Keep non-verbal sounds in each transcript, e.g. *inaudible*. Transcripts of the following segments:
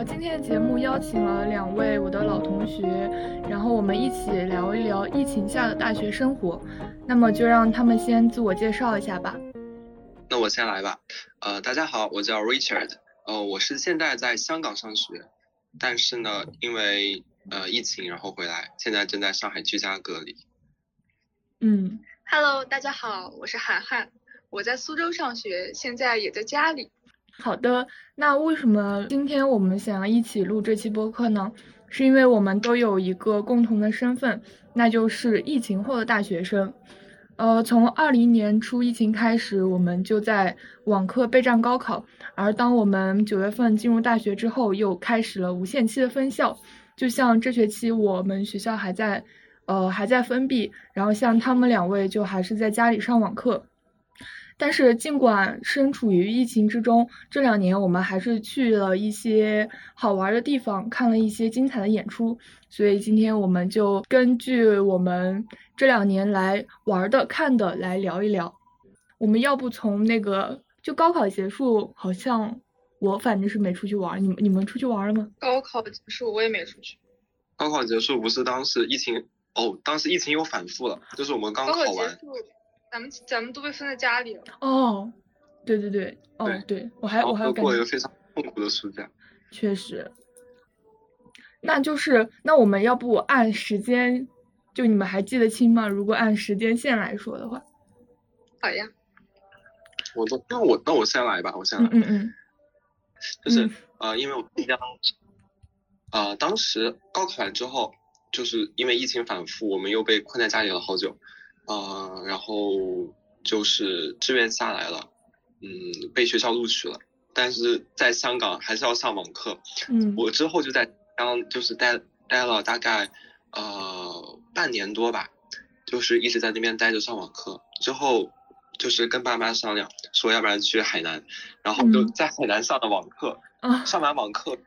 呃，今天的节目邀请了两位我的老同学，然后我们一起聊一聊疫情下的大学生活。那么就让他们先自我介绍一下吧。那我先来吧。呃，大家好，我叫 Richard。呃，我是现在在香港上学，但是呢，因为呃疫情，然后回来，现在正在上海居家隔离。嗯，Hello，大家好，我是涵涵，我在苏州上学，现在也在家里。好的，那为什么今天我们想要一起录这期播客呢？是因为我们都有一个共同的身份，那就是疫情后的大学生。呃，从二零年初疫情开始，我们就在网课备战高考，而当我们九月份进入大学之后，又开始了无限期的分校。就像这学期我们学校还在，呃，还在封闭，然后像他们两位就还是在家里上网课。但是，尽管身处于疫情之中，这两年我们还是去了一些好玩的地方，看了一些精彩的演出。所以，今天我们就根据我们这两年来玩的、看的来聊一聊。我们要不从那个，就高考结束，好像我反正是没出去玩。你们你们出去玩了吗？高考结束我也没出去。高考结束不是当时疫情哦，当时疫情又反复了，就是我们刚考完。咱们咱们都被封在家里了。哦，对对对，哦对，我还我还过了一个非常痛苦的暑假。确实，那就是那我们要不按时间，就你们还记得清吗？如果按时间线来说的话。好呀。我都那我那我先来吧，我先来。嗯嗯。就是呃，因为我新疆，呃，当时高考完之后，就是因为疫情反复，我们又被困在家里了好久。呃，然后就是志愿下来了，嗯，被学校录取了，但是在香港还是要上网课。嗯，我之后就在当就是待待了大概呃半年多吧，就是一直在那边待着上网课。之后就是跟爸妈商量，说要不然去海南，然后就在海南上的网课。嗯，上完网课，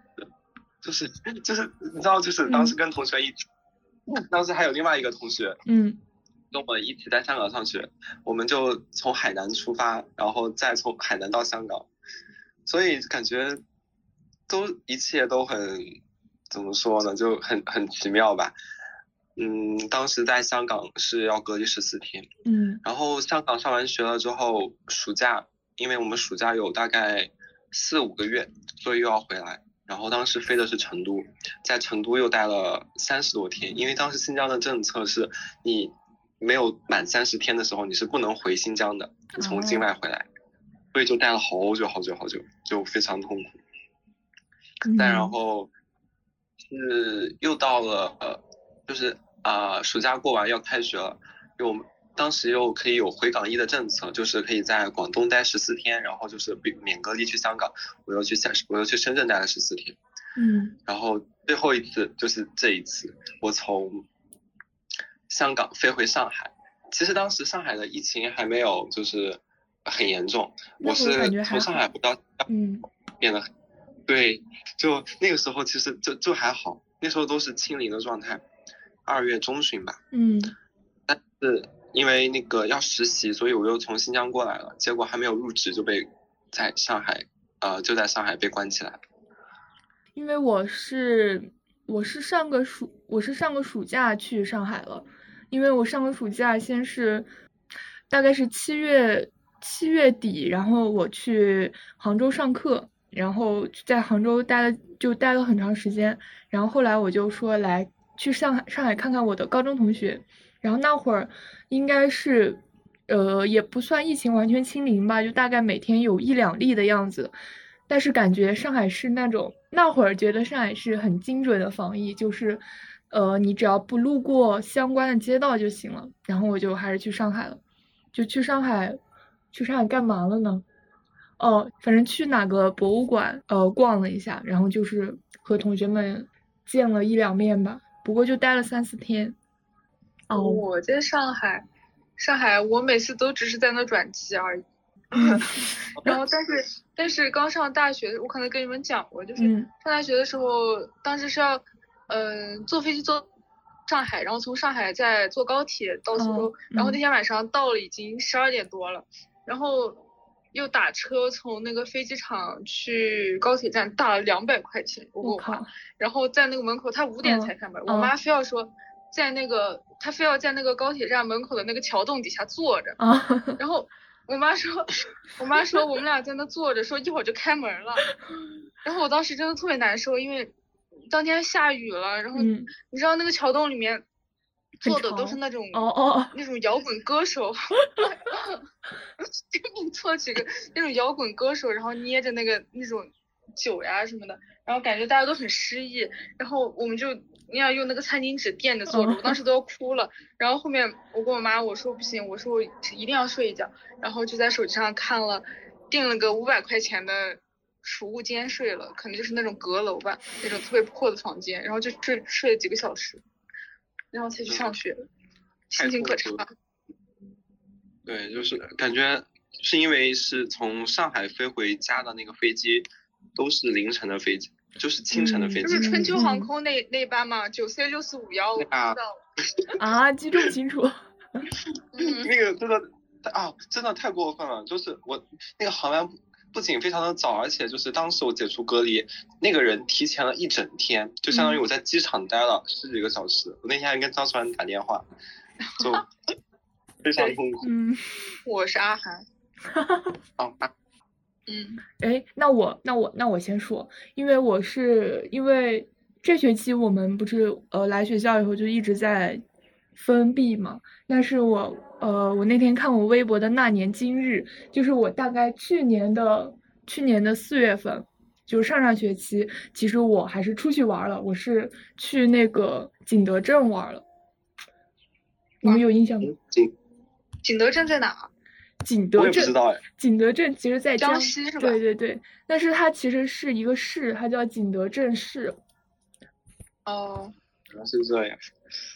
就是就是你知道，就是当时跟同学一起，当时还有另外一个同学。嗯。跟我一起在香港上学，我们就从海南出发，然后再从海南到香港，所以感觉都一切都很怎么说呢，就很很奇妙吧。嗯，当时在香港是要隔离十四天，嗯，然后香港上完学了之后，暑假，因为我们暑假有大概四五个月，所以又要回来。然后当时飞的是成都，在成都又待了三十多天，因为当时新疆的政策是你。没有满三十天的时候，你是不能回新疆的，从境外回来，所以就待了好久好久好久，就非常痛苦。再然后是又到了呃，就是啊，暑假过完要开学了，又当时又可以有回港一的政策，就是可以在广东待十四天，然后就是免免隔离去香港，我又去香，我又去深圳待了十四天。嗯，然后最后一次就是这一次，我从。香港飞回上海，其实当时上海的疫情还没有就是很严重，我是从上海回到嗯，*laughs* 变得很对，就那个时候其实就就还好，那时候都是清零的状态，二月中旬吧，嗯，但是因为那个要实习，所以我又从新疆过来了，结果还没有入职就被在上海，呃，就在上海被关起来了，因为我是我是上个暑我是上个暑假去上海了。因为我上个暑假先是，大概是七月七月底，然后我去杭州上课，然后在杭州待了就待了很长时间，然后后来我就说来去上海上海看看我的高中同学，然后那会儿应该是，呃也不算疫情完全清零吧，就大概每天有一两例的样子，但是感觉上海是那种那会儿觉得上海是很精准的防疫，就是。呃，你只要不路过相关的街道就行了。然后我就还是去上海了，就去上海，去上海干嘛了呢？哦，反正去哪个博物馆呃逛了一下，然后就是和同学们见了一两面吧。不过就待了三四天。哦，我在上海，上海我每次都只是在那转机而已。*laughs* 然后，但是但是刚上大学，我可能跟你们讲过，就是上大学的时候，当时是要。嗯，坐飞机坐上海，然后从上海再坐高铁到苏州，然后那天晚上到了已经十二点多了，然后又打车从那个飞机场去高铁站，打了两百块钱，我我妈！然后在那个门口，他五点才开门，我妈非要说在那个，他非要在那个高铁站门口的那个桥洞底下坐着，然后我妈说，*laughs* 我妈说我们俩在那坐着，说一会儿就开门了，然后我当时真的特别难受，因为当天下雨了，然后你知道那个桥洞里面。坐的都是那种哦哦那种摇滚歌手，*laughs* 给你做几个那种摇滚歌手，然后捏着那个那种酒呀什么的，然后感觉大家都很失意，然后我们就那样用那个餐巾纸垫着坐着，我当时都要哭了。然后后面我跟我妈我说不行，我说我一定要睡一觉，然后就在手机上看了订了个五百块钱的储物间睡了，可能就是那种阁楼吧，那种特别破的房间，然后就睡睡了几个小时。然后才去上学，心情可差。对，就是感觉是因为是从上海飞回家的那个飞机，都是凌晨的飞机，就是清晨的飞机。就是春秋航空那那班嘛，九 C 六四五幺，我知道。*laughs* 啊，记这么清楚。那个真的啊，真的太过分了，就是我那个航班。不仅非常的早，而且就是当时我解除隔离，那个人提前了一整天，就相当于我在机场待了十几个小时。我那天还跟张思涵打电话，就 *laughs* 非常痛苦。嗯，*laughs* 我是阿涵。*laughs* 哦，嗯，哎，那我那我那我先说，因为我是因为这学期我们不是呃来学校以后就一直在封闭嘛，但是我。呃，我那天看我微博的那年今日，就是我大概去年的去年的四月份，就是上上学期，其实我还是出去玩了，我是去那个景德镇玩了。你们有印象吗？景景德镇在哪？景德镇，景德镇其实在江西是吧？对对对，但是它其实是一个市，它叫景德镇市。哦，原来是这样。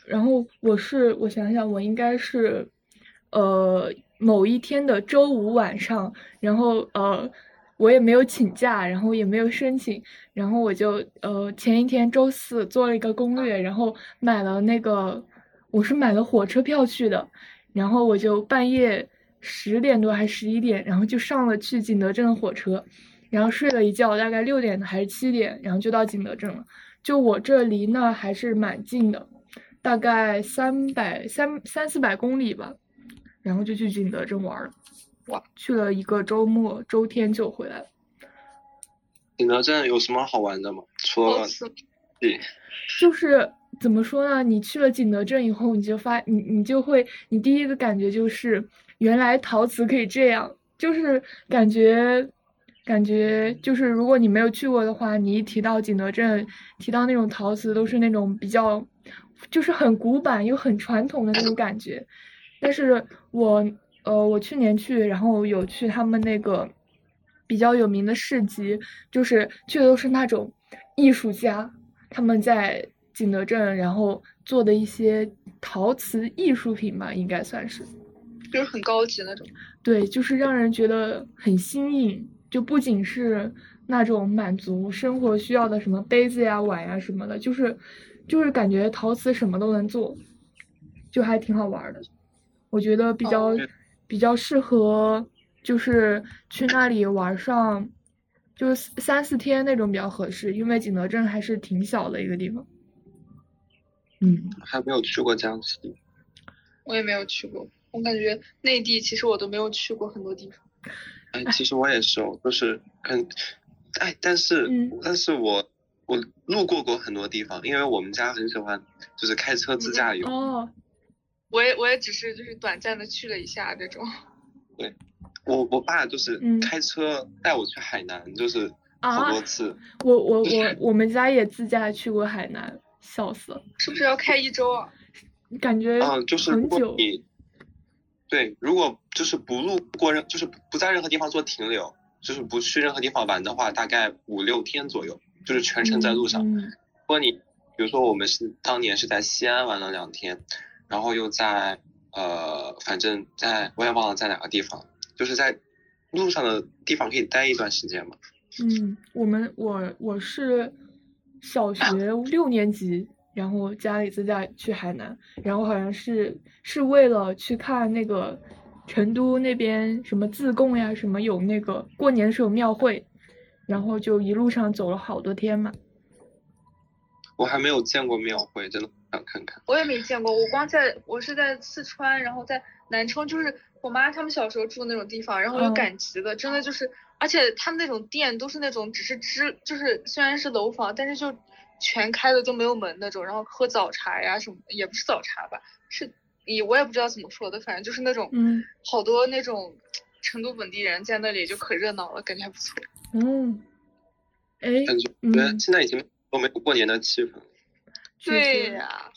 然后我是，我想想，我应该是。呃，某一天的周五晚上，然后呃，我也没有请假，然后也没有申请，然后我就呃前一天周四做了一个攻略，然后买了那个，我是买了火车票去的，然后我就半夜十点多还十一点，然后就上了去景德镇的火车，然后睡了一觉，大概六点还是七点，然后就到景德镇了。就我这离那还是蛮近的，大概三百三三四百公里吧。然后就去景德镇玩了，哇，去了一个周末，周天就回来了。景德镇有什么好玩的吗？除了对，*laughs* 就是怎么说呢？你去了景德镇以后，你就发你你就会，你第一个感觉就是原来陶瓷可以这样，就是感觉感觉就是如果你没有去过的话，你一提到景德镇，提到那种陶瓷，都是那种比较就是很古板又很传统的那种感觉。但是我呃，我去年去，然后有去他们那个比较有名的市集，就是去的都是那种艺术家，他们在景德镇，然后做的一些陶瓷艺术品吧，应该算是，就是很高级那种。对，就是让人觉得很新颖，就不仅是那种满足生活需要的什么杯子呀、碗呀什么的，就是就是感觉陶瓷什么都能做，就还挺好玩的。我觉得比较比较适合，就是去那里玩上，就是三四天那种比较合适，因为景德镇还是挺小的一个地方。嗯，还没有去过江西，我也没有去过。我感觉内地其实我都没有去过很多地方。哎，其实我也是，哦，就是很，哎，但是但是我我路过过很多地方，因为我们家很喜欢就是开车自驾游。哦。我也我也只是就是短暂的去了一下这种，对，我我爸就是开车带我去海南，就是好多次。我我我我们家也自驾去过海南，笑死了。是不是要开一周啊？感觉嗯，就是如果你对，如果就是不路过任，就是不在任何地方做停留，就是不去任何地方玩的话，大概五六天左右，就是全程在路上。如果你比如说我们是当年是在西安玩了两天。然后又在呃，反正在我也忘了在哪个地方，就是在路上的地方可以待一段时间嘛。嗯，我们我我是小学 *laughs* 六年级，然后家里自驾去海南，然后好像是是为了去看那个成都那边什么自贡呀，什么有那个过年的时候庙会，然后就一路上走了好多天嘛。我还没有见过庙会，真的想看看。我也没见过，我光在我是在四川，然后在南充，就是我妈他们小时候住的那种地方，然后有赶集的，真的就是，而且他们那种店都是那种只是支，就是虽然是楼房，但是就全开的都没有门那种，然后喝早茶呀什么，也不是早茶吧，是，也我也不知道怎么说的，反正就是那种，嗯，好多那种成都本地人在那里就可热闹了，感觉还不错。嗯，哎，感觉现在已经。都没有过年的气氛，对呀，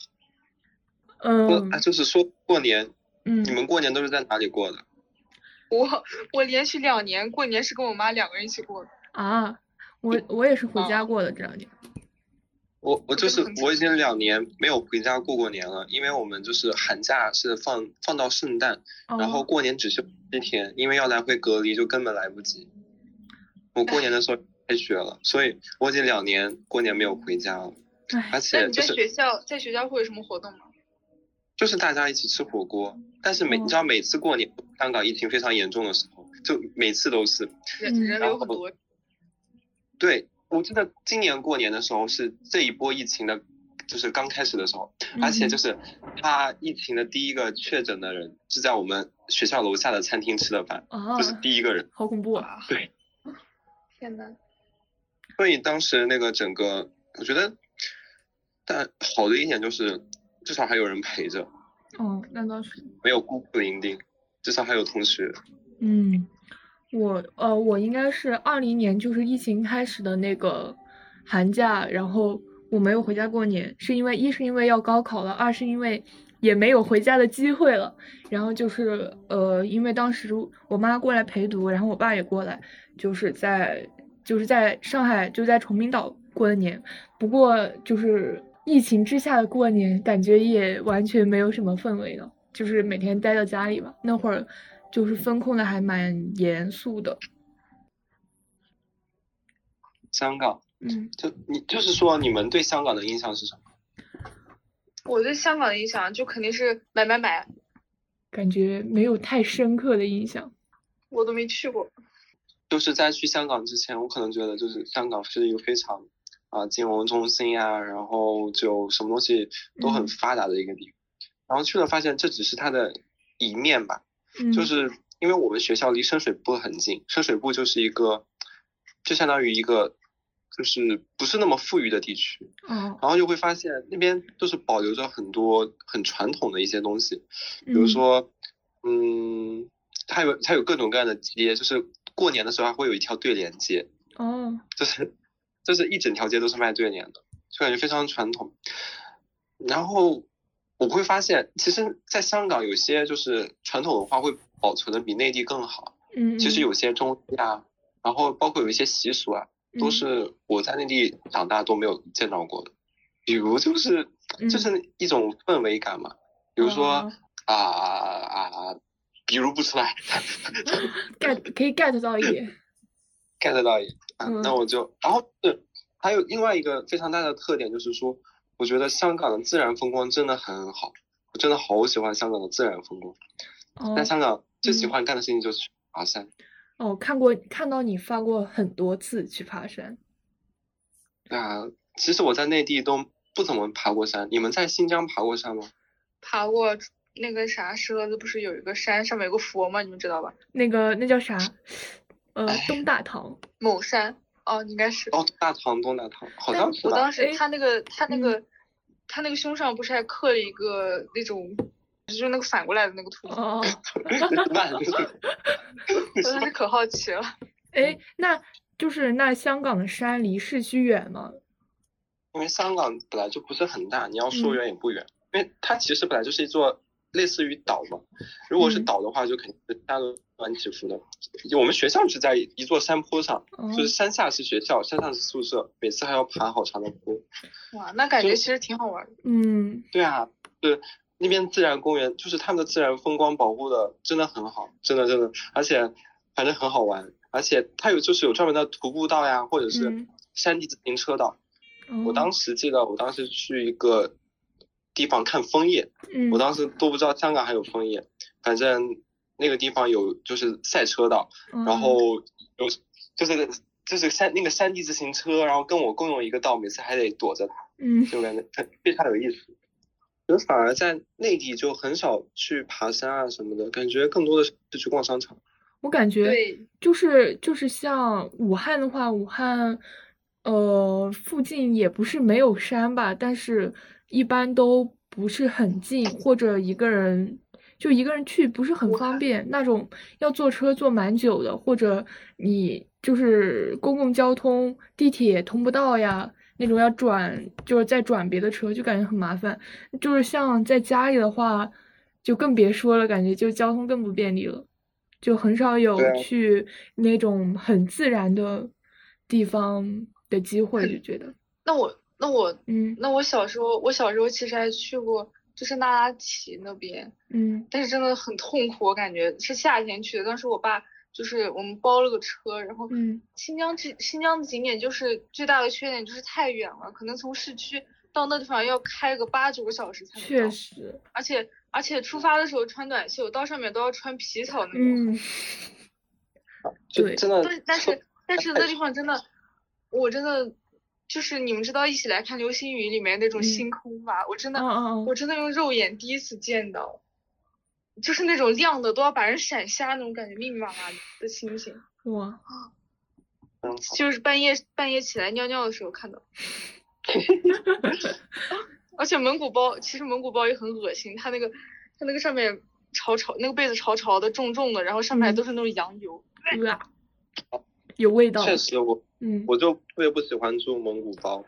嗯，就是说过年，嗯，你们过年都是在哪里过的？我我连续两年过年是跟我妈两个人一起过的啊，我我也是回家过的这两年。我我就是我已经两年没有回家过过年了，因为我们就是寒假是放放到圣诞，然后过年只休一天，因为要来回隔离就根本来不及。我过年的时候。开学了，所以我已经两年过年没有回家了。而且你在学校在学校会有什么活动吗？就是大家一起吃火锅，但是每你知道每次过年香港疫情非常严重的时候，就每次都是人人流很多。对，我记得今年过年的时候是这一波疫情的，就是刚开始的时候，而且就是他疫情的第一个确诊的人是在我们学校楼下的餐厅吃的饭，就是第一个人，好恐怖啊！对，天呐。所以当时那个整个，我觉得，但好的一点就是，至少还有人陪着。哦，那倒是。没有孤苦伶仃，至少还有同学。嗯，我呃，我应该是二零年，就是疫情开始的那个寒假，然后我没有回家过年，是因为一是因为要高考了，二是因为也没有回家的机会了。然后就是呃，因为当时我妈过来陪读，然后我爸也过来，就是在。就是在上海，就在崇明岛过的年。不过，就是疫情之下的过年，感觉也完全没有什么氛围了。就是每天待在家里吧。那会儿，就是风控的还蛮严肃的。香港，嗯，就你就是说，你们对香港的印象是什么？我对香港的印象就肯定是买买买。感觉没有太深刻的印象。我都没去过。就是在去香港之前，我可能觉得就是香港是一个非常啊金融中心呀，然后就什么东西都很发达的一个地方。然后去了发现这只是它的一面吧，就是因为我们学校离深水埗很近，深水埗就是一个就相当于一个就是不是那么富裕的地区。然后就会发现那边都是保留着很多很传统的一些东西，比如说嗯，它有它有各种各样的街，就是。过年的时候还会有一条对联街，哦，就是就是一整条街都是卖对联的，就感觉非常传统。然后我会发现，其实，在香港有些就是传统文化会保存的比内地更好。嗯，其实有些中医啊，然后包括有一些习俗啊，都是我在内地长大都没有见到过的。比如就是就是一种氛围感嘛，比如说啊啊。比如不出来，*laughs* get 可以 get 到一点，get 到一点，嗯，那我就，然后是还有另外一个非常大的特点，就是说，我觉得香港的自然风光真的很好，我真的好喜欢香港的自然风光。哦。在香港最喜欢干的事情就是去爬山。哦，看过看到你发过很多次去爬山。对啊，其实我在内地都不怎么爬过山，你们在新疆爬过山吗？爬过。那个啥，狮子不是有一个山上面有个佛吗？你们知道吧？那个那叫啥？呃，东大堂某山哦，应该是哦，大堂东大堂，好像是我当时他那个他那个他那个胸上不是还刻了一个那种，就是那个反过来的那个图哦。*laughs* *laughs* *laughs* 我当时可好奇了。哎，那就是那香港的山离市区远吗？因为香港本来就不是很大，你要说远也不远，因为它其实本来就是一座。类似于岛嘛，如果是岛的话，就肯定是山峦起伏的。我们学校是在一座山坡上，就是山下是学校，山上是宿舍，每次还要爬好长的坡。哇，那感觉其实挺好玩的。嗯，对啊，对，那边自然公园就是他们的自然风光保护的真的很好，真的真的，而且反正很好玩，而且它有就是有专门的徒步道呀，或者是山地自行车道。我当时记得，我当时去一个。地方看枫叶，我当时都不知道香港还有枫叶，反正那个地方有就是赛车道，然后有就是就是山那个山地自行车，然后跟我共用一个道，每次还得躲着它，嗯，就感觉非常有意思。我反而在内地就很少去爬山啊什么的，感觉更多的是去逛商场。我感觉就是就是像武汉的话，武汉呃附近也不是没有山吧，但是一般都不是很近，或者一个人就一个人去不是很方便，那种要坐车坐蛮久的，或者你就是公共交通地铁通不到呀。那种要转，就是再转别的车，就感觉很麻烦。就是像在家里的话，就更别说了，感觉就交通更不便利了，就很少有去那种很自然的地方的机会，就觉得。那我那我嗯，那我小时候我小时候其实还去过，就是那拉提那边，嗯，但是真的很痛苦，我感觉是夏天去的，当时我爸。就是我们包了个车，然后嗯新疆这新疆的景点就是最大的缺点就是太远了，可能从市区到那地方要开个八九个小时才能到。确实，而且而且出发的时候穿短袖，到上面都要穿皮草那种。嗯，*laughs* 对，真的。但但是但是那地方真的，我真的就是你们知道一起来看流星雨里面那种星空吧？我真的我真的用肉眼第一次见到。就是那种亮的都要把人闪瞎那种感觉，密密麻麻的星星。哇！就是半夜半夜起来尿尿的时候看到。*laughs* 而且蒙古包其实蒙古包也很恶心，它那个它那个上面潮潮，那个被子潮潮的重重的，然后上面还都是那种羊油。有味道。确实我嗯我就特别不喜欢住蒙古包。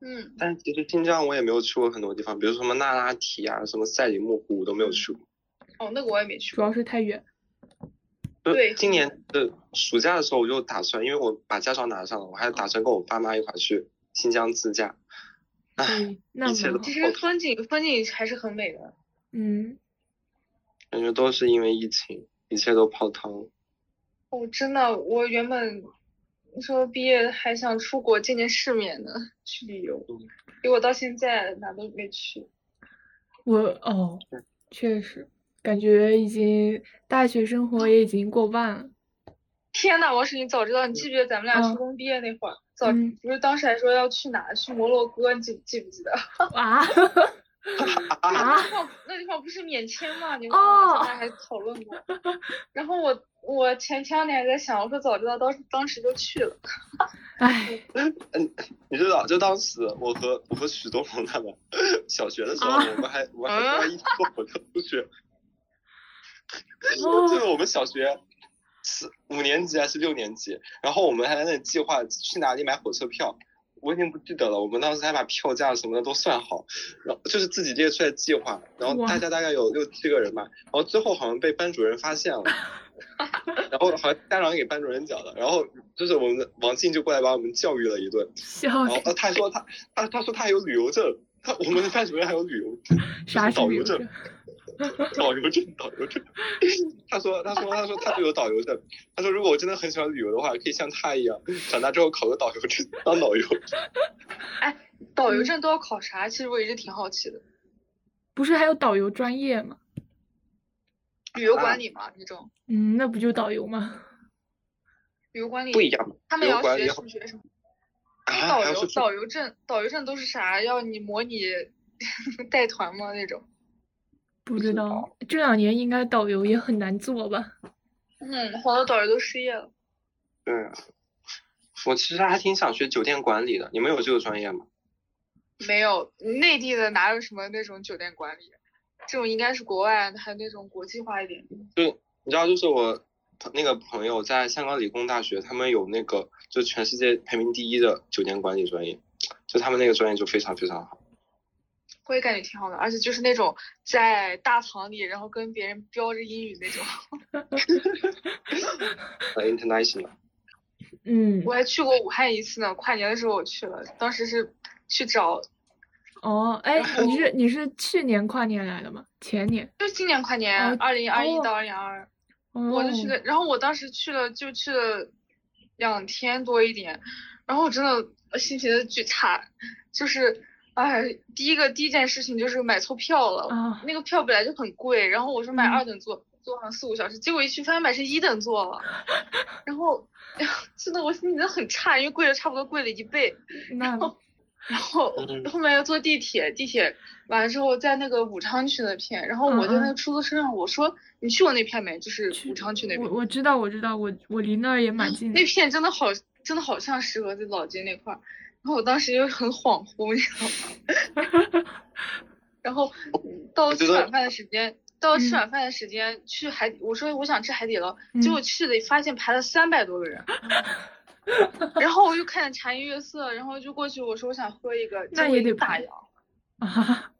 嗯。但其实新疆我也没有去过很多地方，比如说什么那拉提啊，什么赛里木湖我都没有去过。哦，那个我也没去，主要是太远。对，今年的暑假的时候，我就打算，因为我把驾照拿上了，我还打算跟我爸妈一块去新疆自驾。唉，一切都其实风景风景还是很美的。嗯。感觉都是因为疫情，一切都泡汤。哦，真的，我原本说毕业还想出国见见世面呢，去旅游，结果到现在哪都没去。我哦。确实，感觉已经大学生活也已经过半了。天呐，王石，你早知道，你记不记得咱们俩初中毕业那会儿，早不是当时还说要去哪？去摩洛哥，你记记不记得？*laughs* 啊？*laughs* *laughs* 啊？那地方那地方不是免签吗？你们咱俩还讨论过。然后我我前前两天还在想，我说早知道当时当时就去了。唉，*laughs* 嗯，你知道，就当时我和我和许多鹏他们小学的时候，我们还我们还一起坐火车出去。*laughs* 就是我们小学四五年级还是六年级，然后我们还在那计划去哪里买火车票，我已经不记得了。我们当时还把票价什么的都算好，然后就是自己列出来计划，然后大家大概有六七个人吧，然后最后好像被班主任发现了。*laughs* 然后好像家长给班主任讲的，然后就是我们王静就过来把我们教育了一顿，然后呃他说他他他说他还有旅游证，他我们的班主任还有旅游 *laughs* 证，啥导游证，*laughs* *laughs* 导游证导游证，他说他说他说他就有导游证，他说如果我真的很喜欢旅游的话，可以像他一样，长大之后考个导游证当导游。哎，导游证都要考啥？其实我一直挺好奇的。不是还有导游专业吗？旅游管理嘛，那种。嗯，那不就导游吗？旅游管理不一样。他们要学数学什么？啊，导游导游证，导游证都是啥？要你模拟 *laughs* 带团吗？那种？不知道，这两年应该导游也很难做吧？嗯，好多导游都失业了。对，我其实还挺想学酒店管理的。你们有这个专业吗？没有，内地的哪有什么那种酒店管理？这种应该是国外，还有那种国际化一点。对，你知道，就是我那个朋友在香港理工大学，他们有那个就全世界排名第一的酒店管理专业，就他们那个专业就非常非常好。我也感觉挺好的，而且就是那种在大堂里，然后跟别人飙着英语那种。International。嗯。我还去过武汉一次呢，跨年的时候我去了，当时是去找。哦，哎，你是你是去年跨年来的吗？前年？就今年跨年，二零二一到二零二二，我就去了。然后我当时去了，就去了两天多一点，然后我真的心情的巨差，就是，哎，第一个第一件事情就是买错票了，那个票本来就很贵，然后我说买二等座，坐上四五小时，结果一去发现买是一等座了，*laughs* 然后，*laughs* 真的我心情很差，因为贵了差不多贵了一倍。然后，然后后面要坐地铁，地铁完了之后在那个武昌区那片，然后我在那个出租车上我说你去过那片没？就是武昌区那片。我我知道我知道我我离那儿也蛮近的。那片真的好真的好像适合在老街那块儿。然后我当时就很恍惚，你知道吗？然后到吃晚饭的时间，到吃晚饭的时间去海，我说我想吃海底捞，结果去了发现排了三百多个人，然后我就看见茶颜悦色，然后就过去我说我想喝一个，那也得打烊啊！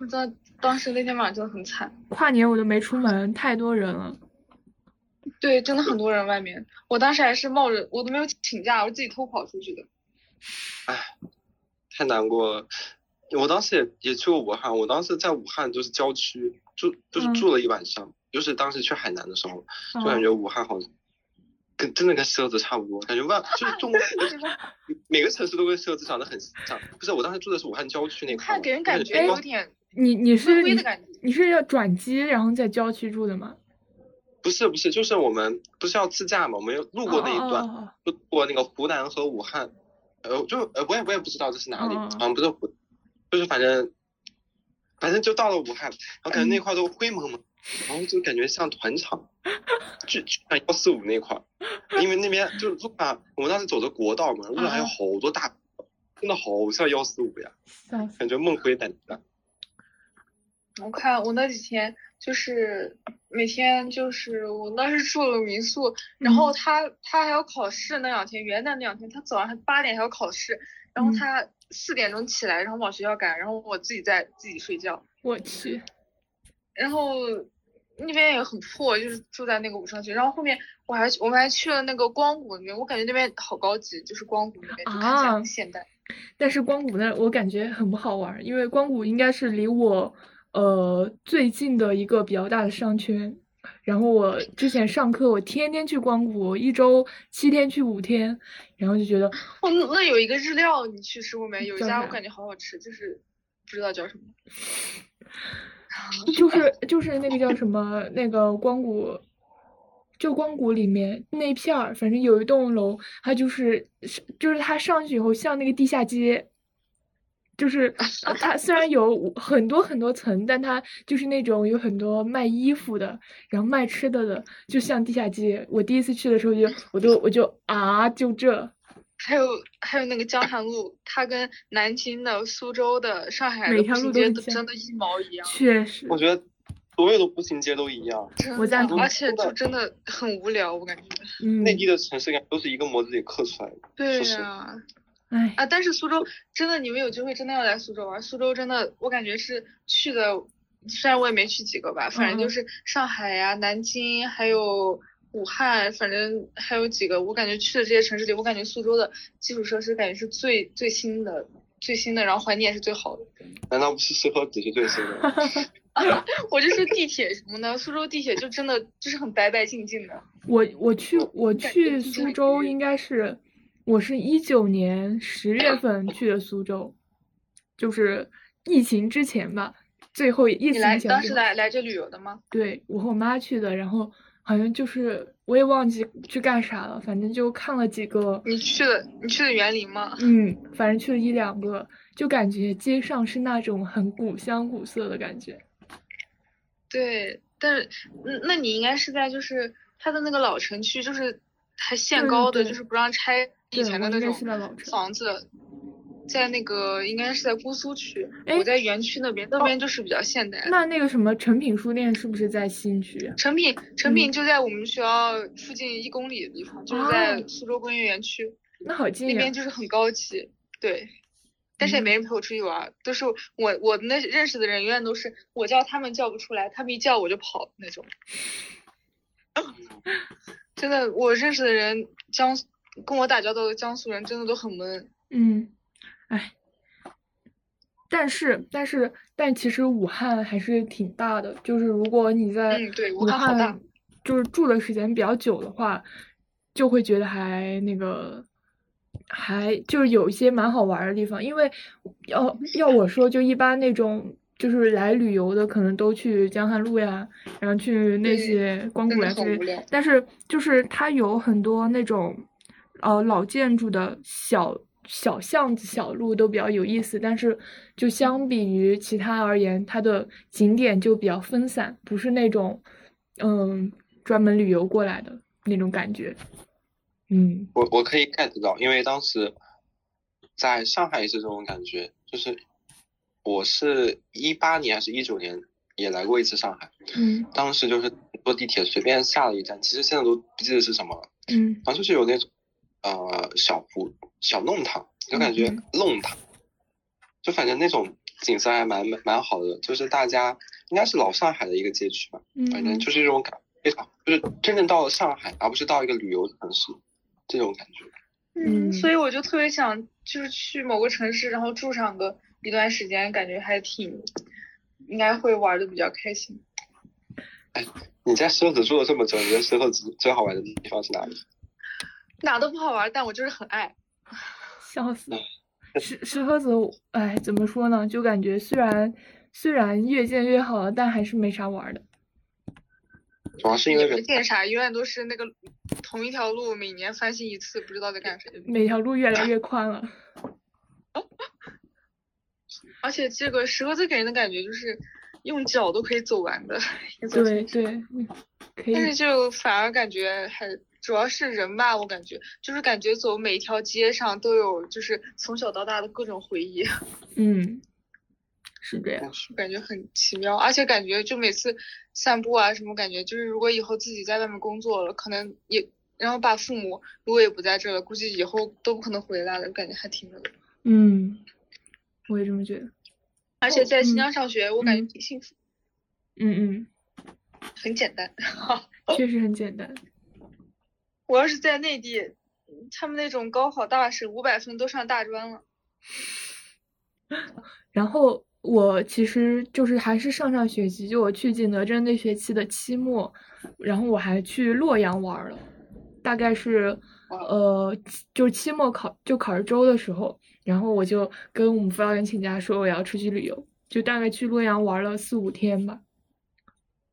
我当当时那天晚上真的很惨，跨年我都没出门，太多人了。对，真的很多人外面，我当时还是冒着我都没有请假，我自己偷跑出去的。唉，太难过了。我当时也也去过武汉，我当时在武汉就是郊区住，就是住了一晚上。就是当时去海南的时候，就感觉武汉好，跟真的跟狮子差不多，感觉万就是中国 *laughs* 每个城市都跟狮子长得很像。不是，我当时住的是武汉郊区那块，给人感觉有点你你是你是要转机然后在郊区住的吗？不是不是，就是我们不是要自驾嘛，我们路过那一段，路过那个湖南和武汉。呃，就呃，我也我也不知道这是哪里，好像不是湖，就是反正，反正就到了武汉，然后感觉那块都灰蒙蒙，然后就感觉像团场，就就像幺四五那块，因为那边就是路上，我们当时走的国道嘛，路上还有好多大，真的好像幺四五呀，感觉梦回胆战。我看我那几天。就是每天就是我那是住了民宿，然后他他还要考试那两天，元旦那两天他早上八点还要考试，然后他四点钟起来，然后往学校赶，然后我自己在自己睡觉。我去，然后那边也很破，就是住在那个武昌区，然后后面我还我们还去了那个光谷那边，我感觉那边好高级，就是光谷那边就看起来很现代。但是光谷那我感觉很不好玩，因为光谷应该是离我。呃，最近的一个比较大的商圈，然后我之前上课，我天天去光谷，一周七天去五天，然后就觉得，哦，那有一个日料，你去吃过没？有一家我感觉好好吃，就是不知道叫什么，就 *laughs* 是就是那个叫什么那个光谷，就光谷里面那片儿，反正有一栋楼，它就是就是它上去以后像那个地下街。就是 *laughs* 它虽然有很多很多层，但它就是那种有很多卖衣服的，然后卖吃的的，就像地下街。我第一次去的时候就，我就我就啊，就这。还有还有那个江汉路，它跟南京的、苏州的、上海的步行街真的一毛一样。确实，我觉得所有的步行街都一样。我赞同。而且就真的很无聊，我感觉。嗯。内地的城市感都是一个模子里刻出来的。对呀。哎啊！但是苏州真的，你们有机会真的要来苏州玩。苏州真的，我感觉是去的，虽然我也没去几个吧，反正就是上海呀、南京，还有武汉，反正还有几个。我感觉去的这些城市里，我感觉苏州的基础设施感觉是最最新的、最新的，然后环境也是最好的。*laughs* 难道不是适合只是最新的？*laughs* 我就是地铁什么的，苏州地铁就真的就是很白白净净的。我我去我去苏州应该是。我是一九年十月份去的苏州，就是疫情之前吧，最后疫情前。当时来来这旅游的吗？对，我和我妈去的，然后好像就是我也忘记去干啥了，反正就看了几个。你去了？你去的园林吗？嗯，反正去了一两个，就感觉街上是那种很古香古色的感觉。对，但是，那你应该是在就是它的那个老城区，就是还限高的，就是不让拆。以前的那种房子，在那个应该是在姑苏区，我在园区那边，那边就是比较现代。那那个什么诚品书店是不是在新区？诚品诚品就在我们学校附近一公里的地方，就是在苏州工业园区。那好近那边就是很高级，对。但是也没人陪我出去玩，都是我我那认识的人，永远都是我叫他们叫不出来，他们一叫我就跑那种。*laughs* 真的，我认识的人江。跟我打交道的江苏人真的都很闷。嗯，哎，但是但是但其实武汉还是挺大的，就是如果你在武汉就是住的时间比较久的话，就会觉得还那个还就是有一些蛮好玩的地方。因为要要我说，就一般那种就是来旅游的，可能都去江汉路呀，然后去那些光谷呀之类。但是就是它有很多那种，呃，老建筑的小小巷子、小路都比较有意思。但是就相比于其他而言，它的景点就比较分散，不是那种嗯专门旅游过来的那种感觉。嗯，我我可以 get 到，因为当时在上海也是这种感觉，就是。我是一八年还是一九年也来过一次上海，嗯，当时就是坐地铁随便下了一站，其实现在都不记得是什么了，嗯，然后就是有那种呃小湖小弄堂，就感觉弄堂，就反正那种景色还蛮蛮好的，就是大家应该是老上海的一个街区吧，反正就是这种感非常就是真正到了上海，而不是到一个旅游城市这种感觉，嗯，所以我就特别想就是去某个城市，然后住上个。一段时间感觉还挺，应该会玩的比较开心。哎，你在石河子住了这么久，你觉得石河子最好玩的地方是哪里？哪都不好玩，但我就是很爱。*laughs* 笑死！石石河子，哎，怎么说呢？就感觉虽然虽然越建越好，但还是没啥玩的。主要是因为没建啥，永远都是那个同一条路，每年翻新一次，不知道在干啥。每条路越来越宽了。*laughs* 而且这个石河子给人的感觉就是用脚都可以走完的，对对，但是就反而感觉还主要是人吧，我感觉就是感觉走每一条街上都有就是从小到大的各种回忆。*laughs* 嗯，是这样，感觉很奇妙，而且感觉就每次散步啊什么，感觉就是如果以后自己在外面工作了，可能也然后把父母如果也不在这了，估计以后都不可能回来了，感觉还挺那个。嗯。我也这么觉得，而且在新疆上学，我感觉挺幸福。嗯嗯，很简单，确实很简单。*laughs* 我要是在内地，他们那种高考大省五百分都上大专了。*laughs* 然后我其实就是还是上上学期，就我去景德镇那学期的期末，然后我还去洛阳玩了，大概是呃，就是期末考就考试周的时候。然后我就跟我们辅导员请假，说我要出去旅游，就大概去洛阳玩了四五天吧。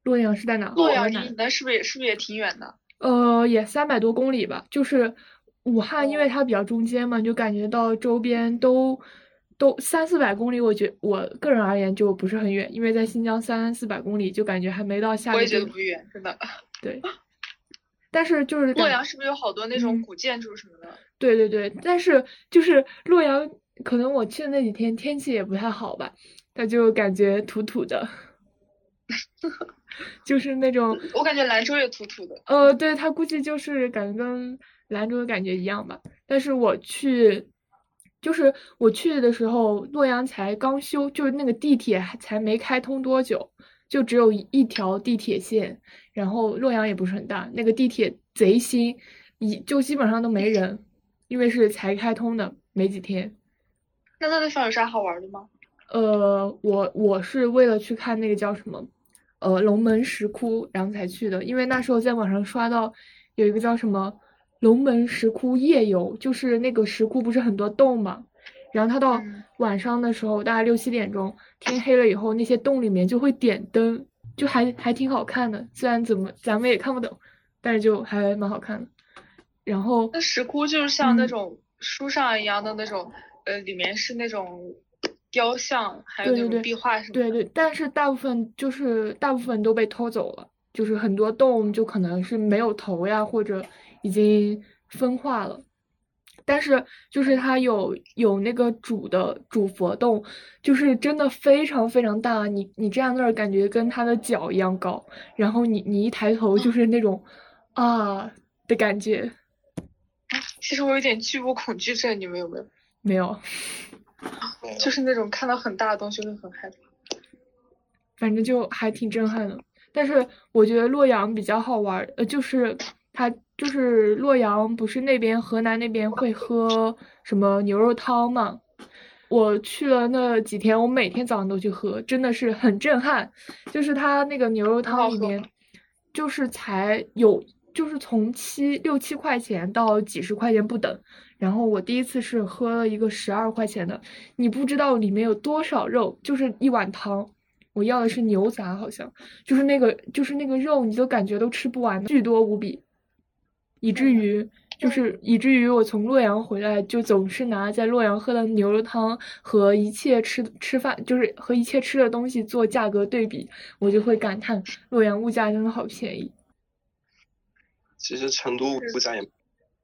洛阳是在哪？洛阳离你那是不是也是不是也挺远的？呃，也三百多公里吧。就是武汉，因为它比较中间嘛，就感觉到周边都都三四百公里。我觉我个人而言就不是很远，因为在新疆三四百公里就感觉还没到下。我也觉得不远，真的。对。*laughs* 但是就是洛阳是不是有好多那种古建筑什么的？对对对，但是就是洛阳，可能我去的那几天天气也不太好吧，他就感觉土土的，*laughs* 就是那种。我感觉兰州也土土的。呃，对他估计就是感觉跟兰州的感觉一样吧。但是我去，就是我去的时候，洛阳才刚修，就是那个地铁还才没开通多久，就只有一条地铁线，然后洛阳也不是很大，那个地铁贼新，一就基本上都没人。因为是才开通的，没几天。那那地方有啥好玩的吗？呃，我我是为了去看那个叫什么，呃，龙门石窟，然后才去的。因为那时候在网上刷到有一个叫什么龙门石窟夜游，就是那个石窟不是很多洞嘛，然后它到晚上的时候，大概六七点钟，天黑了以后，那些洞里面就会点灯，就还还挺好看的。虽然怎么咱们也看不懂，但是就还蛮好看的。然后那石窟就是像那种书上一样的那种，呃，里面是那种雕像，还有那种壁画什么的。对对，但是大部分就是大部分都被偷走了，就是很多洞就可能是没有头呀，或者已经分化了。但是就是它有有那个主的主佛洞，就是真的非常非常大，你你站那儿感觉跟他的脚一样高，然后你你一抬头就是那种啊的感觉。*laughs* 其实我有点巨物恐惧症，你们有没有？*laughs* 没有，就是那种看到很大的东西会很害怕。反正就还挺震撼的。但是我觉得洛阳比较好玩，呃，就是它就是洛阳，不是那边河南那边会喝什么牛肉汤嘛？我去了那几天，我每天早上都去喝，真的是很震撼。就是它那个牛肉汤里面，就是才有。就是从七六七块钱到几十块钱不等，然后我第一次是喝了一个十二块钱的，你不知道里面有多少肉，就是一碗汤，我要的是牛杂，好像就是那个就是那个肉，你都感觉都吃不完，巨多无比，以至于就是以至于我从洛阳回来，就总是拿在洛阳喝的牛肉汤和一切吃吃饭，就是和一切吃的东西做价格对比，我就会感叹洛阳物价真的好便宜。其实成都物价也，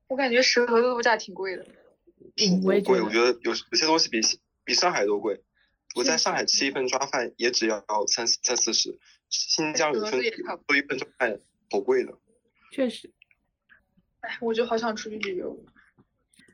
我感觉石河的物价挺贵的。嗯，我也贵，我觉得有有些东西比比上海都贵。我在上海吃一份抓饭也只要三三四十，新疆有份做一份抓饭好贵的。确实。哎，我就好想出去旅游。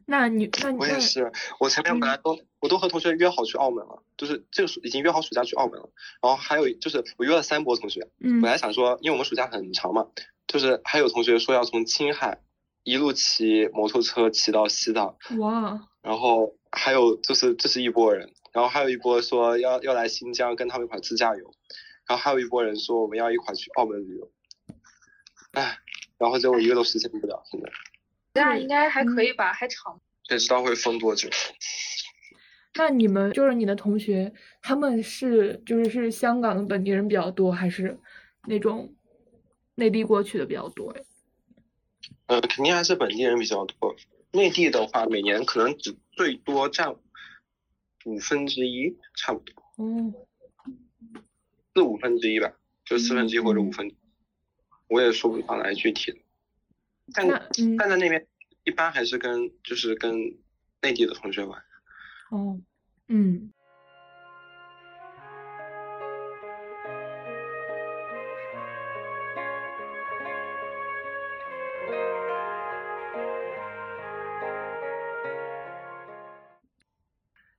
那你那我也是，我前面本来都我都和同学约好去澳门了，就是这个暑已经约好暑假去澳门了。然后还有就是我约了三波同学，嗯，本来想说，因为我们暑假很长嘛，就是还有同学说要从青海一路骑摩托车骑到西藏。哇。然后还有就是这是一波人。然后还有一波说要要来新疆跟他们一块自驾游，然后还有一波人说我们要一块去澳门旅游，唉，然后结果一个都实现不了。现在，那应该还可以吧，还长。谁知道会封多久？*laughs* 那你们就是你的同学，他们是就是是香港的本地人比较多，还是那种内地过去的比较多呀？呃，肯定还是本地人比较多。内地的话，每年可能只最多占。五分之一差不多，嗯，四五分之一吧，就四分之一或者五分，我也说不上来具体的。但但在那边一般还是跟就是跟内地的同学玩。哦，嗯。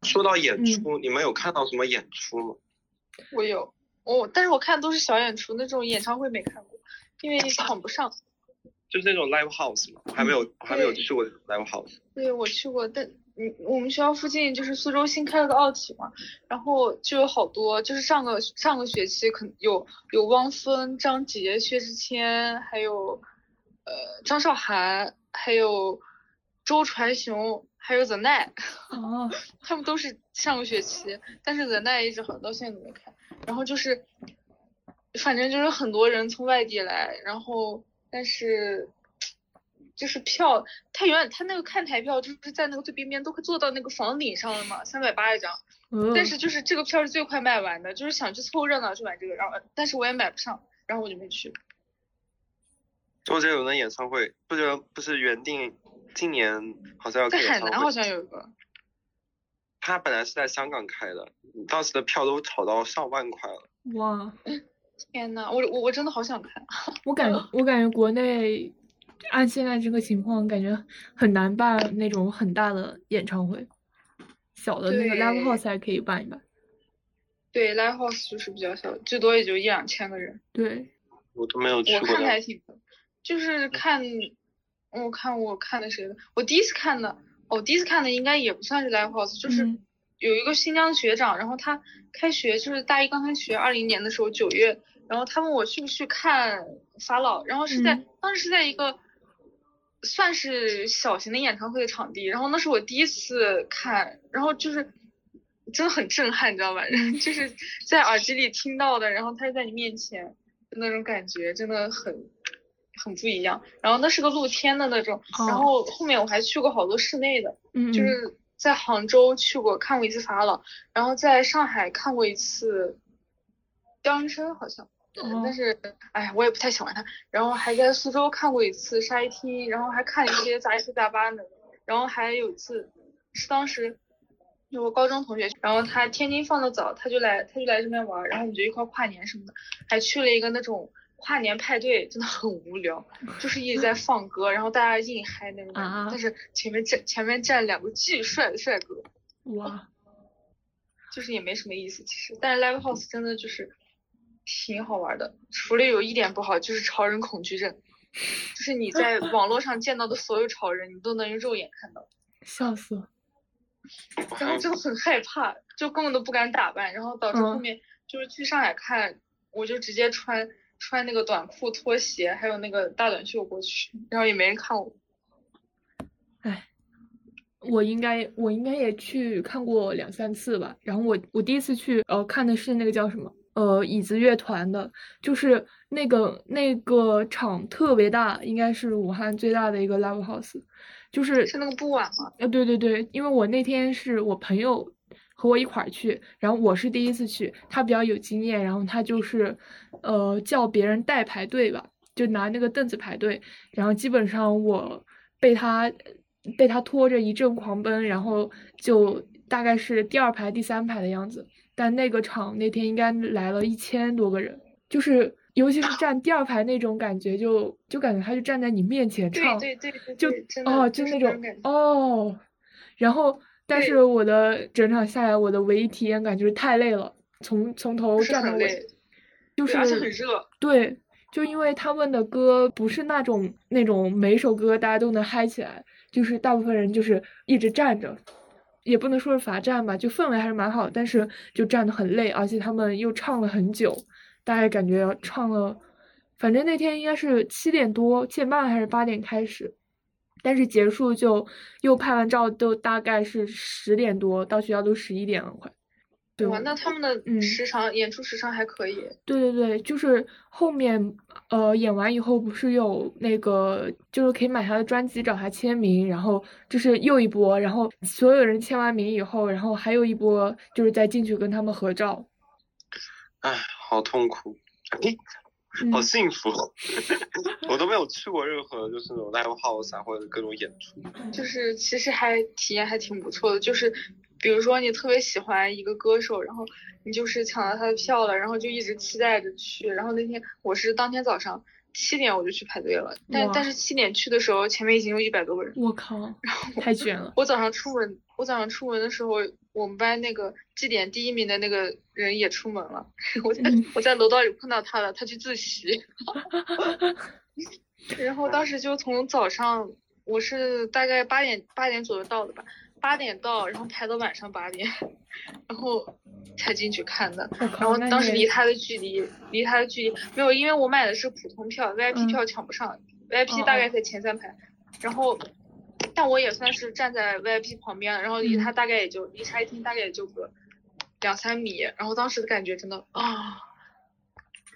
说到演出，你们有看到什么演出吗？我有，哦，但是我看都是小演出，那种演唱会没看过，因为抢不上。就是那种 live house 嘛，我还没有，我还没有去过 live house。对，我去过，但嗯，我们学校附近就是苏州新开了个奥体嘛，然后就有好多，就是上个上个学期可能有有汪峰、张杰、薛之谦，还有呃张韶涵，还有周传雄。还有 The Night，哦，他们都是上个学期，但是 The Night 一直好像到现在都没开。然后就是，反正就是很多人从外地来，然后但是就是票太远，他那个看台票就是在那个最边边，都快坐到那个房顶上了嘛，三百八一张。但是就是这个票是最快卖完的，就是想去凑热闹去买这个，然后但是我也买不上，然后我就没去。周杰伦的演唱会，周杰伦不是原定。今年好像要在海南，好像有一个。他本来是在香港开的，当时的票都炒到上万块了。哇！天呐，我我我真的好想看。我感我感觉国内按现在这个情况，感觉很难办那种很大的演唱会，小的那个 live house 还可以办一办。对，live house 就是比较小，最多也就一两千个人。对。*laughs* 我都没有去过。我看还挺，就是看。我看我看的谁的？我第一次看的，哦，第一次看的应该也不算是 live house，就是有一个新疆学长，然后他开学就是大一刚开学，二零年的时候九月，然后他问我去不去看法老，然后是在当时是在一个算是小型的演唱会的场地，然后那是我第一次看，然后就是真的很震撼，你知道吧？*laughs* 就是在耳机里听到的，然后他就在你面前，那种感觉真的很。很不一样，然后那是个露天的那种，然后后面我还去过好多室内的，就是在杭州去过看过一次法老，然后在上海看过一次刁仁生好像，但是哎我也不太喜欢他，然后还在苏州看过一次沙一 T，然后还看一些杂七杂八的，然后还有一次是当时有个高中同学，然后他天津放的早，他就来他就来这边玩，然后我们就一块跨年什么的，还去了一个那种。跨年派对真的很无聊，就是一直在 *laughs* 放歌，然后大家硬嗨那种感觉。但是前面站前面站两个巨帅的帅哥，哇，就是也没什么意思其实。但是 live house 真的就是挺好玩的，除了有一点不好就是潮人恐惧症，就是你在 *laughs* 网络上见到的所有潮人，你都能用肉眼看到。笑死了。然后就很害怕，就根本都不敢打扮，然后导致后面就是去上海看，我就直接穿。穿那个短裤、拖鞋，还有那个大短袖过去，然后也没人看我。哎，我应该我应该也去看过两三次吧。然后我我第一次去，呃，看的是那个叫什么呃椅子乐团的，就是那个那个场特别大，应该是武汉最大的一个 live house，就是是那个布晚吗？呃，对对对，因为我那天是我朋友和我一块儿去，然后我是第一次去，他比较有经验，然后他就是呃叫别人代排队吧，就拿那个凳子排队，然后基本上我被他被他拖着一阵狂奔，然后就大概是第二排第三排的样子。但那个场那天应该来了一千多个人，就是尤其是站第二排那种感觉，就就感觉他就站在你面前唱，对对对，就哦就那种哦，然后但是我的整场下来，我的唯一体验感就是太累了，从从头站到尾，就是而且很热，对，就因为他们的歌不是那种那种每首歌大家都能嗨起来，就是大部分人就是一直站着。也不能说是罚站吧，就氛围还是蛮好，但是就站得很累，而且他们又唱了很久，大概感觉唱了，反正那天应该是七点多、七点半还是八点开始，但是结束就又拍完照都大概是十点多，到学校都十一点了快。哇，那他们的时长演出时长还可以。对对对，就是后面呃演完以后不是有那个就是可以买他的专辑找他签名，然后就是又一波，然后所有人签完名以后，然后还有一波就是再进去跟他们合照。唉，好痛苦，好幸福，*laughs* 我都没有去过任何就是那种 live house 啊或者各种演出，就是其实还体验还挺不错的，就是。比如说你特别喜欢一个歌手，然后你就是抢到他的票了，然后就一直期待着去。然后那天我是当天早上七点我就去排队了，但但是七点去的时候前面已经有一百多个人。我靠！然后太卷了。我早上出门，我早上出门的时候，我们班那个绩点第一名的那个人也出门了，*laughs* 我在我在楼道里碰到他了，他去自习。*laughs* 然后当时就从早上，我是大概八点八点左右到的吧。八点到，然后排到晚上八点，然后才进去看的。然后当时离他的距离，离他的距离没有，因为我买的是普通票，VIP 票抢不上，VIP 大概在前三排。然后，但我也算是站在 VIP 旁边，然后离他大概也就离茶厅大概也就个两三米。然后当时的感觉真的啊，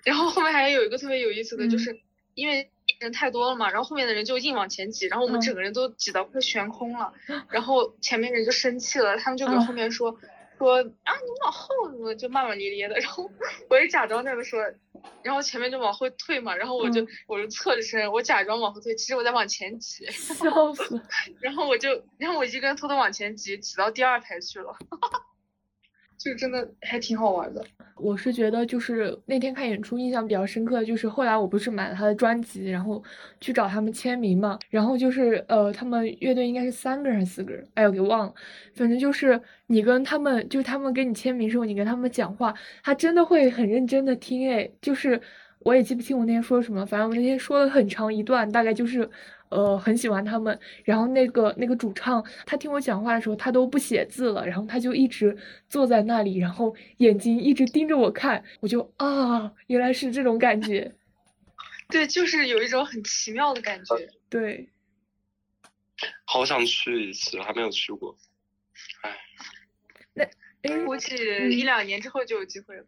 然后后面还有一个特别有意思的就是，因为。人太多了嘛，然后后面的人就硬往前挤，然后我们整个人都挤到快悬空了，然后前面人就生气了，他们就给后面说说啊你往后怎么就骂骂咧咧的，然后我也假装在那说，然后前面就往后退嘛，然后我就我就侧着身，我假装往后退，其实我在往前挤，*laughs* 笑死，*laughs* 然后我就然后我一个人偷偷往前挤，挤到第二排去了。就真的还挺好玩的。我是觉得，就是那天看演出印象比较深刻，就是后来我不是买了他的专辑，然后去找他们签名嘛。然后就是呃，他们乐队应该是三个人还是四个人？哎，我给忘了。反正就是你跟他们，就是他们给你签名时候，你跟他们讲话，他真的会很认真的听。哎，就是我也记不清我那天说什么，反正我那天说了很长一段，大概就是。呃，很喜欢他们。然后那个那个主唱，他听我讲话的时候，他都不写字了，然后他就一直坐在那里，然后眼睛一直盯着我看。我就啊，原来是这种感觉。*laughs* 对，就是有一种很奇妙的感觉。对。好想去一次，还没有去过。唉。那估计一两年之后就有机会了。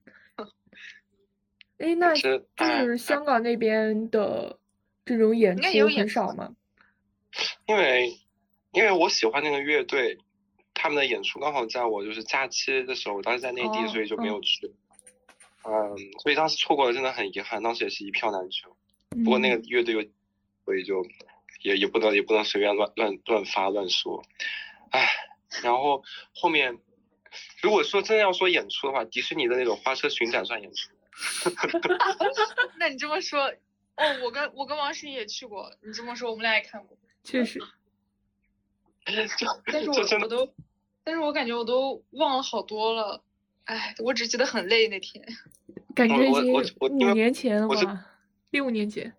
哎，那就是香港那边的。这种演出很少吗？因为，因为我喜欢那个乐队，他们的演出刚好在我就是假期的时候，我当时在内地，所以就没有去。嗯，所以当时错过了，真的很遗憾。当时也是一票难求。不过那个乐队又，所以就也也不能也不能随便乱乱乱发乱说。唉，然后后面，如果说真的要说演出的话，迪士尼的那种花车巡展算演出。*laughs* *laughs* 那你这么说。哦，我跟我跟王石也去过。你这么说，我们俩也看过。确实。*laughs* 但是，我我都，但是我感觉我都忘了好多了。哎，我只记得很累那天。*laughs* 感觉已经五年前了吧？六年前。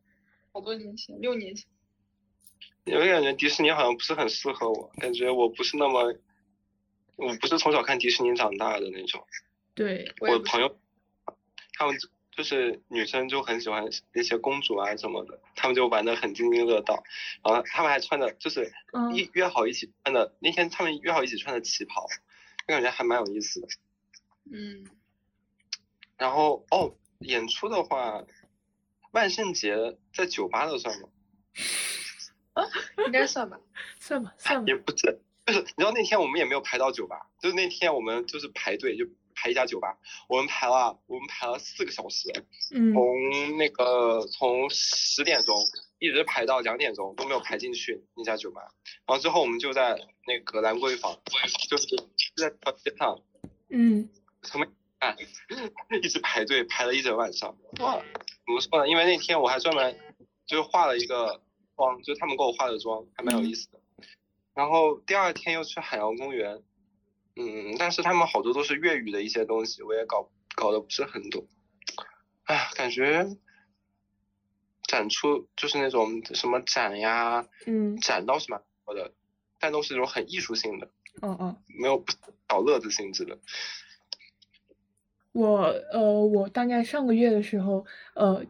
好多年前，六年前。有感觉迪士尼好像不是很适合我，感觉我不是那么，我不是从小看迪士尼长大的那种。对。我朋友，他们。就是女生就很喜欢那些公主啊什么的，她们就玩的很津津乐道，然后她们还穿的，就是一约好一起穿的，那天她们约好一起穿的旗袍，就感觉还蛮有意思的。嗯，然后哦，演出的话，万圣节在酒吧的算吗？啊，*laughs* 应该算吧，*laughs* 算吧，算吧。也不是，就是你知道那天我们也没有排到酒吧，就是那天我们就是排队就排一家酒吧，我们排了我们排了四个小时，嗯，从那个从十点钟一直排到两点钟都没有排进去那家酒吧，然后之后我们就在那个兰桂坊，就是在街上，嗯，什么啊，一直排队排了一整晚上，哇，怎么说呢？因为那天我还专门就是化了一个。妆就是他们给我化的妆还蛮有意思的，然后第二天又去海洋公园，嗯，但是他们好多都是粤语的一些东西，我也搞搞得不是很懂，哎，感觉展出就是那种什么展呀，嗯，展倒是蛮多的，但都是那种很艺术性的，嗯嗯，没有搞乐子性质的。我呃，我大概上个月的时候，呃。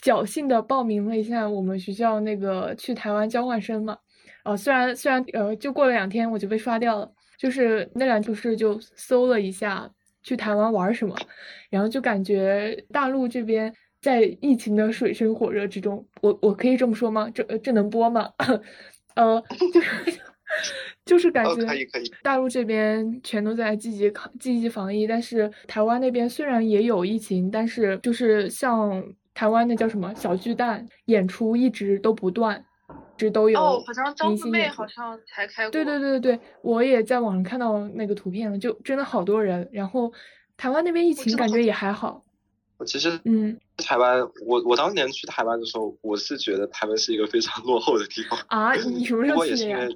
侥幸的报名了一下我们学校那个去台湾交换生嘛，呃，虽然虽然呃，就过了两天我就被刷掉了，就是那两天不是就搜了一下去台湾玩什么，然后就感觉大陆这边在疫情的水深火热之中，我我可以这么说吗？这这能播吗？*laughs* 呃，就是 *laughs* 就是感觉大陆这边全都在积极抗积极防疫，但是台湾那边虽然也有疫情，但是就是像。台湾那叫什么小巨蛋演出一直都不断，一直都有。哦，好像张惠妹好像才开过。对对对对对，我也在网上看到那个图片了，就真的好多人。然后台湾那边疫情感觉也还好。我其实嗯，台湾，我我当年去台湾的时候，我是觉得台湾是一个非常 *laughs* 落后的地方啊。你什么时候去的呀？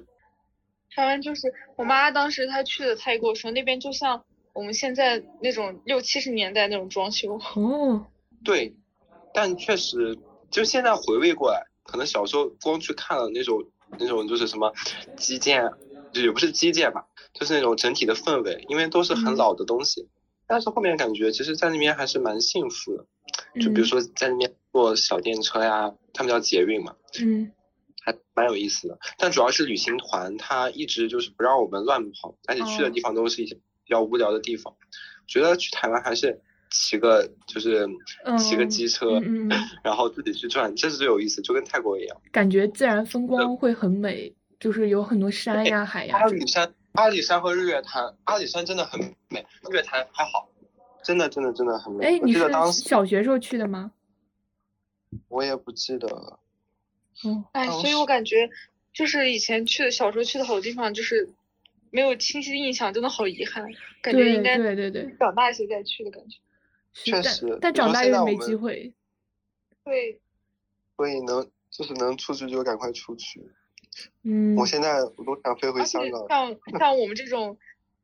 台湾就是我妈当时她去的，她也跟我说那边就像我们现在那种六七十年代那种装修。*laughs* 哦，对。但确实，就现在回味过来，可能小时候光去看了那种那种就是什么基建，就也不是基建吧，就是那种整体的氛围，因为都是很老的东西。但是后面感觉，其实在那边还是蛮幸福的。就比如说在那边坐小电车呀，他们叫捷运嘛，嗯，还蛮有意思的。但主要是旅行团，他一直就是不让我们乱跑，而且去的地方都是一些比较无聊的地方。觉得去台湾还是。骑个就是骑个机车，*laughs* 然后自己去转，这是最有意思，就跟泰国一样。感觉自然风光会很美，就是有很多山呀、海呀。阿里山、阿里山和日月潭，阿里山真的很美，日月潭还好，真的真的真的很美。哎，你是小学时候去的吗？我也不记得了。嗯，哎，所以我感觉就是以前去的小时候去的好地方，就是没有清晰的印象，真的好遗憾。感觉应该对对对，长大一些再去的感觉。确实，但长大又没机会。对，所以能就是能出去就赶快出去。嗯，我现在我都想飞回香港。像 *laughs* 像我们这种，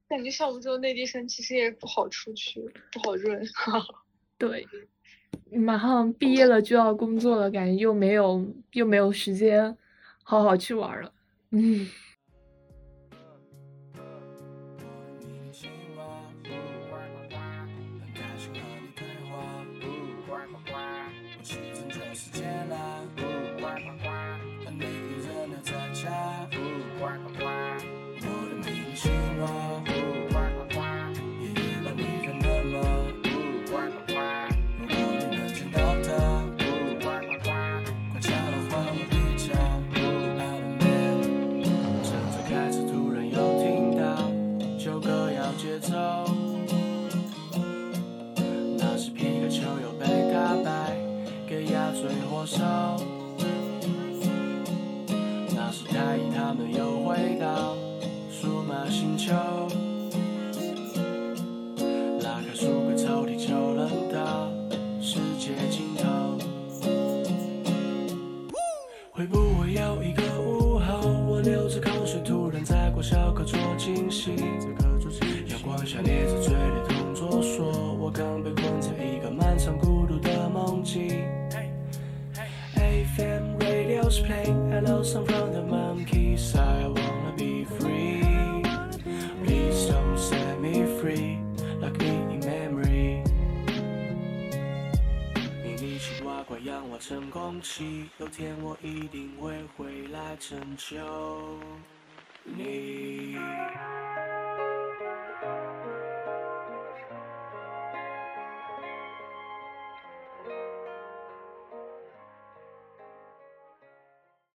感觉像我们这种内地生，其实也不好出去，不好润。*laughs* 对，马上毕业了就要工作了，感觉又没有又没有时间好好去玩了。嗯。Yeah.